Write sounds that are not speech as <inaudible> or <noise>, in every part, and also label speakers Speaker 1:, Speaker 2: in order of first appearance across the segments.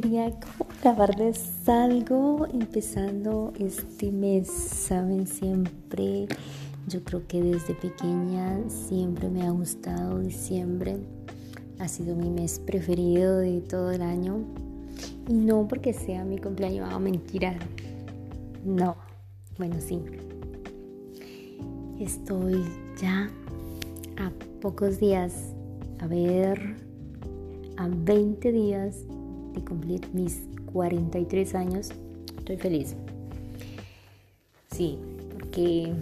Speaker 1: quería grabarles algo empezando este mes, saben, siempre, yo creo que desde pequeña siempre me ha gustado diciembre, ha sido mi mes preferido de todo el año. Y no porque sea mi cumpleaños, ah, mentira, no, bueno sí, estoy ya a pocos días, a ver, a 20 días de cumplir mis 43 años, estoy feliz. Sí, porque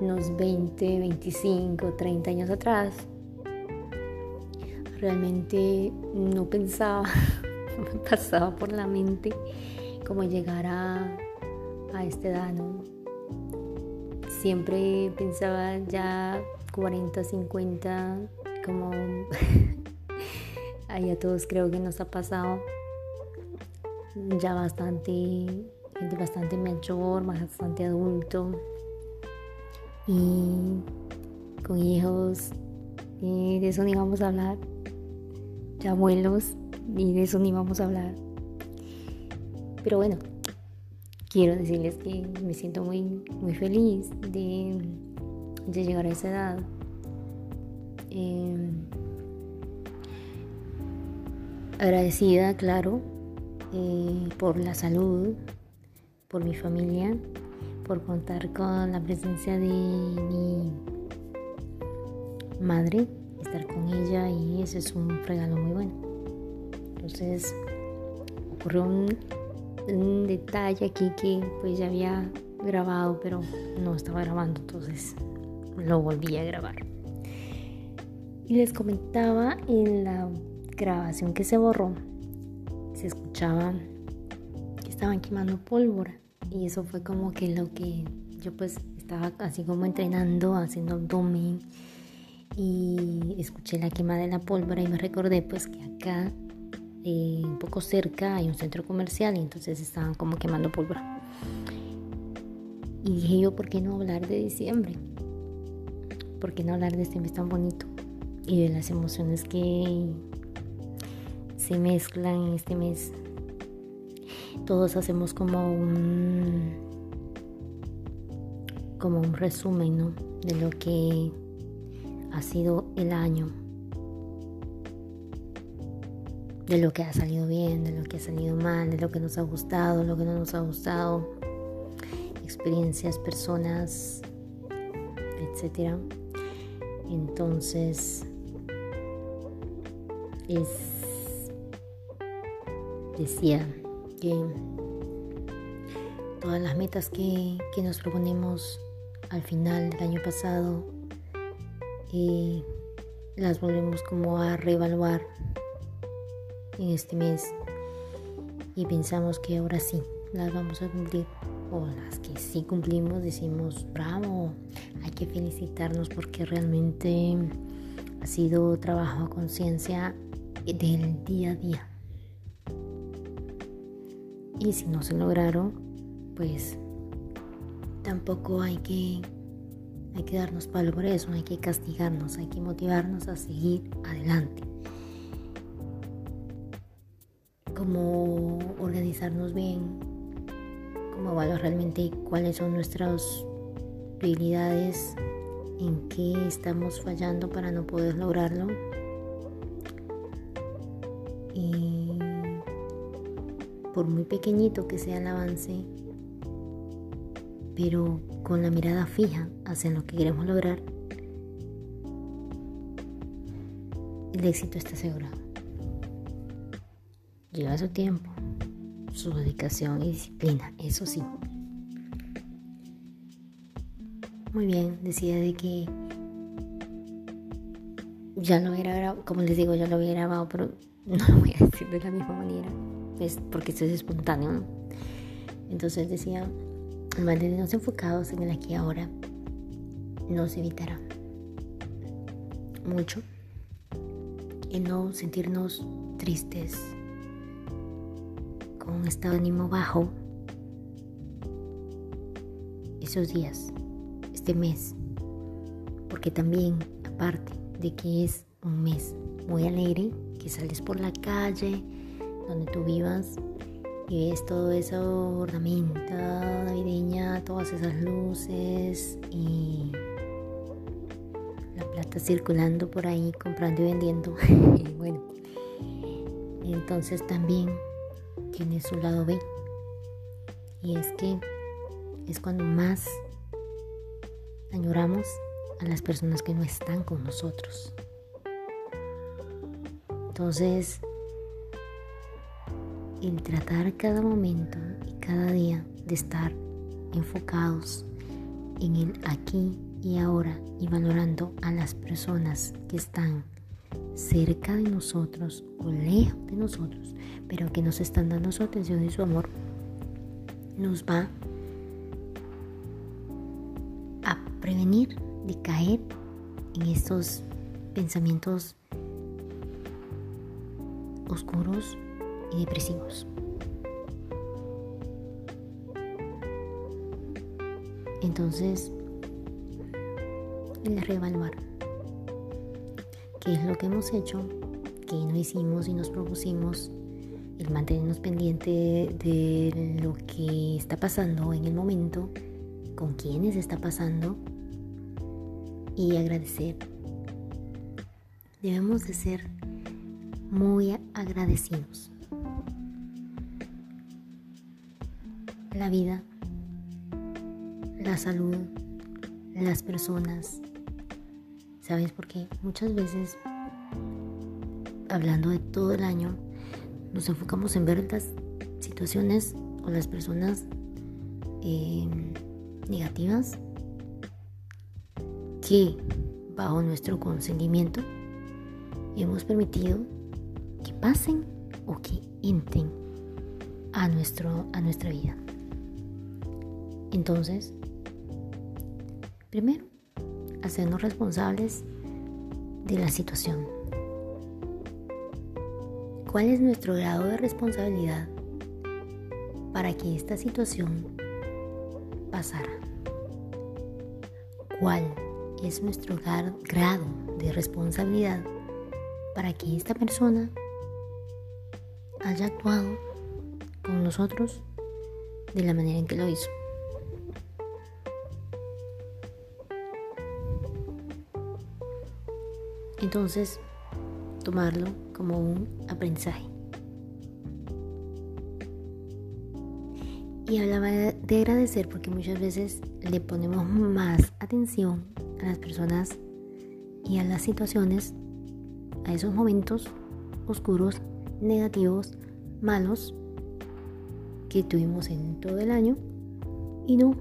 Speaker 1: unos 20, 25, 30 años atrás, realmente no pensaba, <laughs> no me pasaba por la mente cómo llegar a, a esta edad, ¿no? Siempre pensaba ya 40, 50, como <laughs> ahí a todos creo que nos ha pasado ya bastante, gente bastante mayor, bastante adulto y con hijos, y de eso ni vamos a hablar, ya abuelos, y de eso ni vamos a hablar. Pero bueno, quiero decirles que me siento muy, muy feliz de, de llegar a esa edad. Eh, agradecida, claro, eh, por la salud, por mi familia, por contar con la presencia de mi madre, estar con ella y ese es un regalo muy bueno. Entonces ocurrió un, un detalle aquí que pues ya había grabado pero no estaba grabando entonces lo volví a grabar y les comentaba en la grabación que se borró, se escuchaba que estaban quemando pólvora. Y eso fue como que lo que yo pues estaba así como entrenando, haciendo abdomen. Y escuché la quema de la pólvora y me recordé pues que acá, eh, un poco cerca, hay un centro comercial y entonces estaban como quemando pólvora. Y dije yo, ¿por qué no hablar de diciembre? ¿Por qué no hablar de este mes tan bonito? Y de las emociones que se mezclan en este mes. Todos hacemos como un como un resumen de lo que ha sido el año, de lo que ha salido bien, de lo que ha salido mal, de lo que nos ha gustado, lo que no nos ha gustado, experiencias, personas, etcétera. Entonces es decía que todas las metas que, nos proponemos al final del año pasado eh, las volvemos como a reevaluar en este mes. Y pensamos que ahora sí las vamos a cumplir o las que sí cumplimos decimos bravo hay que felicitarnos porque realmente ha sido trabajo a conciencia del día a día y si no se lograron, pues tampoco hay que, hay que darnos palo por eso, hay que castigarnos, hay que motivarnos a seguir adelante. Cómo organizarnos bien, cómo evaluar realmente cuáles son nuestras debilidades, en qué estamos fallando para no poder lograrlo. Y por muy pequeñito que sea el avance, pero con la mirada fija hacia lo que queremos lograr, el éxito está asegurado. Lleva su tiempo, su dedicación y disciplina, eso sí. Muy bien, decía de que ya lo hubiera grabado, como les digo, ya lo hubiera grabado, pero <laughs> no lo voy a decir de la misma manera es porque esto es espontáneo. Entonces decía, mantenernos enfocados en el aquí y ahora nos evitará mucho el no sentirnos tristes, con un estado de ánimo bajo esos días, este mes, porque también aparte de que es un mes muy alegre, que sales por la calle donde tú vivas y ves todo eso ornamenta navideña, todas esas luces y la plata circulando por ahí comprando y vendiendo. <laughs> bueno, entonces también tiene su lado B y es que es cuando más añoramos a las personas que no están con nosotros. Entonces, el tratar cada momento y cada día de estar enfocados en el aquí y ahora y valorando a las personas que están cerca de nosotros o lejos de nosotros, pero que nos están dando su atención y su amor, nos va a prevenir de caer en estos pensamientos oscuros y depresivos. Entonces, el reevaluar qué es lo que hemos hecho, qué no hicimos y nos propusimos, el mantenernos pendiente de lo que está pasando en el momento, con quiénes está pasando y agradecer. Debemos de ser muy agradecidos. La vida, la salud, las personas. ¿Sabes por qué? Muchas veces, hablando de todo el año, nos enfocamos en ver las situaciones o las personas eh, negativas que bajo nuestro consentimiento hemos permitido que pasen o que entren a, nuestro, a nuestra vida. Entonces, primero, hacernos responsables de la situación. ¿Cuál es nuestro grado de responsabilidad para que esta situación pasara? ¿Cuál es nuestro grado de responsabilidad para que esta persona haya actuado con nosotros de la manera en que lo hizo. Entonces, tomarlo como un aprendizaje. Y hablaba de agradecer porque muchas veces le ponemos más atención a las personas y a las situaciones, a esos momentos oscuros, negativos, malos que tuvimos en todo el año y no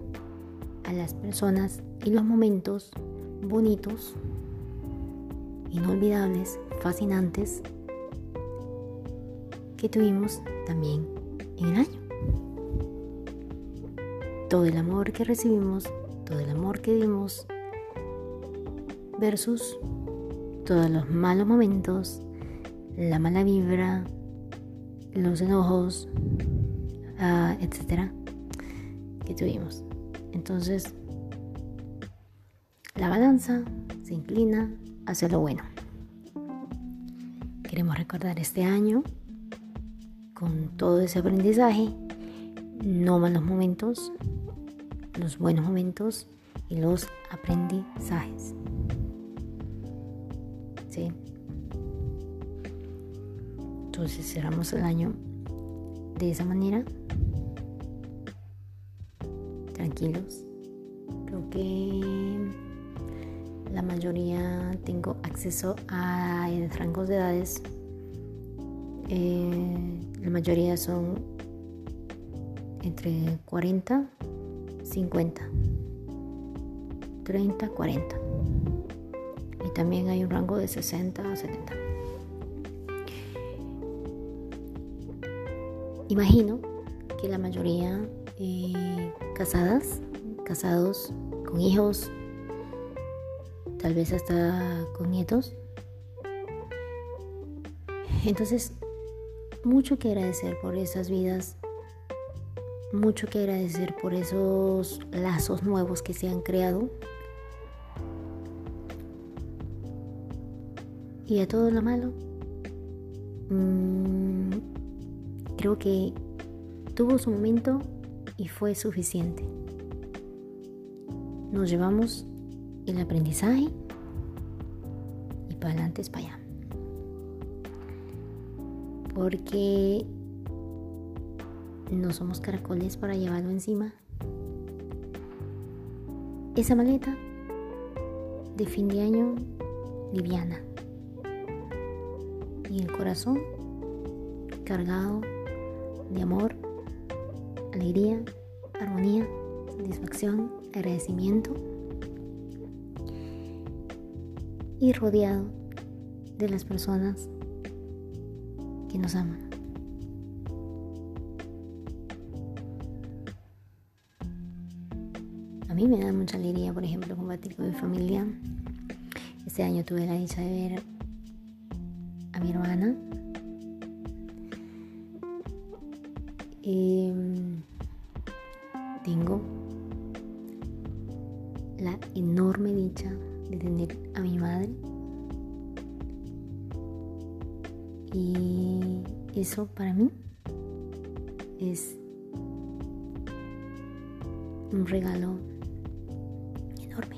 Speaker 1: a las personas y los momentos bonitos, inolvidables, fascinantes que tuvimos también en el año. Todo el amor que recibimos, todo el amor que dimos, versus todos los malos momentos, la mala vibra, los enojos, uh, etcétera, que tuvimos. Entonces, la balanza se inclina hacia lo bueno. Queremos recordar este año con todo ese aprendizaje, no malos momentos, los buenos momentos y los aprendizajes. Entonces cerramos el año de esa manera. Tranquilos. Creo que la mayoría tengo acceso a rangos de edades. Eh, la mayoría son entre 40, 50, 30, 40 también hay un rango de 60 a 70. Imagino que la mayoría eh, casadas, casados con hijos, tal vez hasta con nietos. Entonces, mucho que agradecer por esas vidas, mucho que agradecer por esos lazos nuevos que se han creado y a todo lo malo, mm, creo que tuvo su momento y fue suficiente. Nos llevamos el aprendizaje y para adelante es para allá. Porque no somos caracoles para llevarlo encima. Esa maleta de fin de año liviana y el corazón cargado de amor, alegría, armonía, satisfacción, agradecimiento y rodeado de las personas que nos aman. A mí me da mucha alegría, por ejemplo, compartir con mi familia. Este año tuve la dicha de ver a mi hermana. Em, tengo la enorme dicha de tener a mi madre. Y eso para mí es un regalo enorme,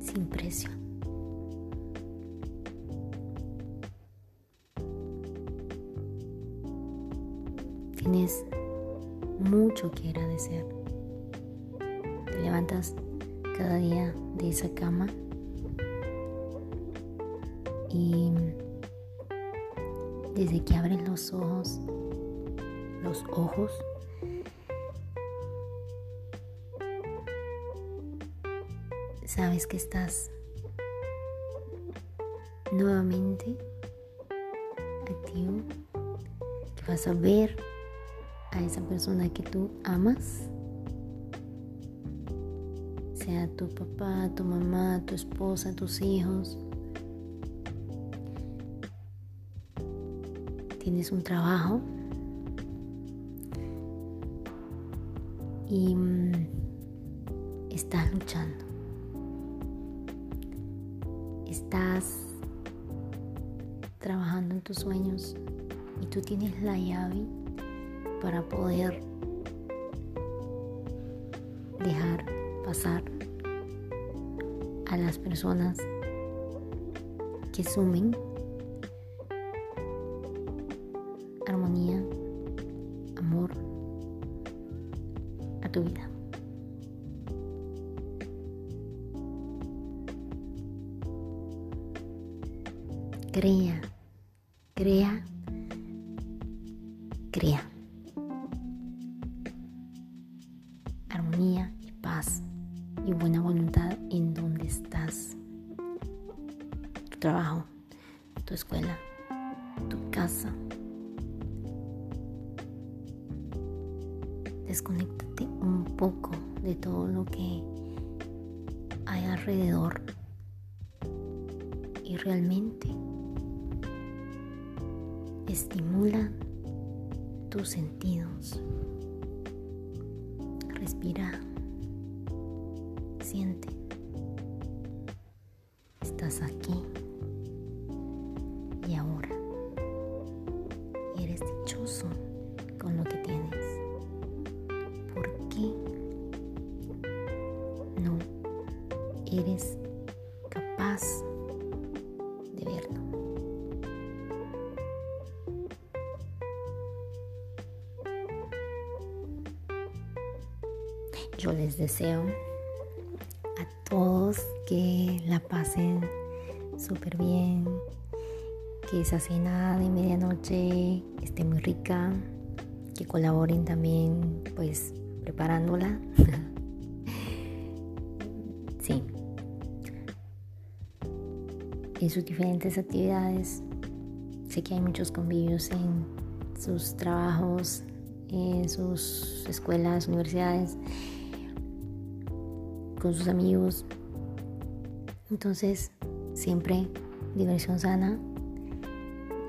Speaker 1: sin precio. Tienes mucho que agradecer. Te levantas cada día de esa cama y desde que abres los ojos, los ojos, sabes que estás nuevamente activo, que vas a ver a esa persona que tú amas, sea tu papá, tu mamá, tu esposa, tus hijos. Tienes un trabajo y mm, estás luchando. Estás trabajando en tus sueños y tú tienes la llave para poder dejar pasar a las personas que sumen Trabajo, tu escuela, tu casa. Desconéctate un poco de todo lo que hay alrededor y realmente estimula tus sentidos. Respira. Siente. Estás aquí. Con lo que tienes. ¿Por qué no eres capaz de verlo? Yo les deseo a todos que la pasen súper bien, que esa cena de medianoche esté muy rica, que colaboren también pues preparándola. <laughs> sí. En sus diferentes actividades, sé que hay muchos convivios en sus trabajos, en sus escuelas, universidades, con sus amigos. Entonces, siempre diversión sana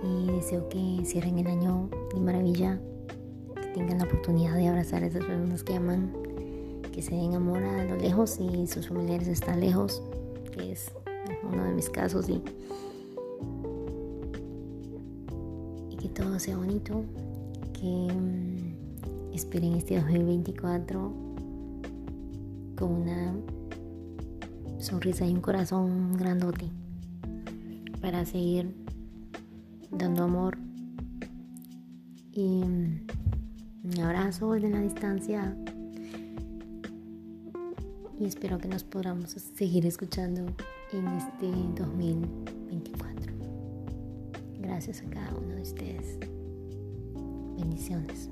Speaker 1: y deseo que cierren el año de maravilla, que tengan la oportunidad de abrazar a esas personas que aman, que se den amor a lo lejos y sus familiares están lejos, que es uno de mis casos y, y que todo sea bonito, que mm, esperen este 2024 con una sonrisa y un corazón grandote para seguir dando amor y mm, un abrazo desde la distancia y espero que nos podamos seguir escuchando en este 2024. Gracias a cada uno de ustedes. Bendiciones.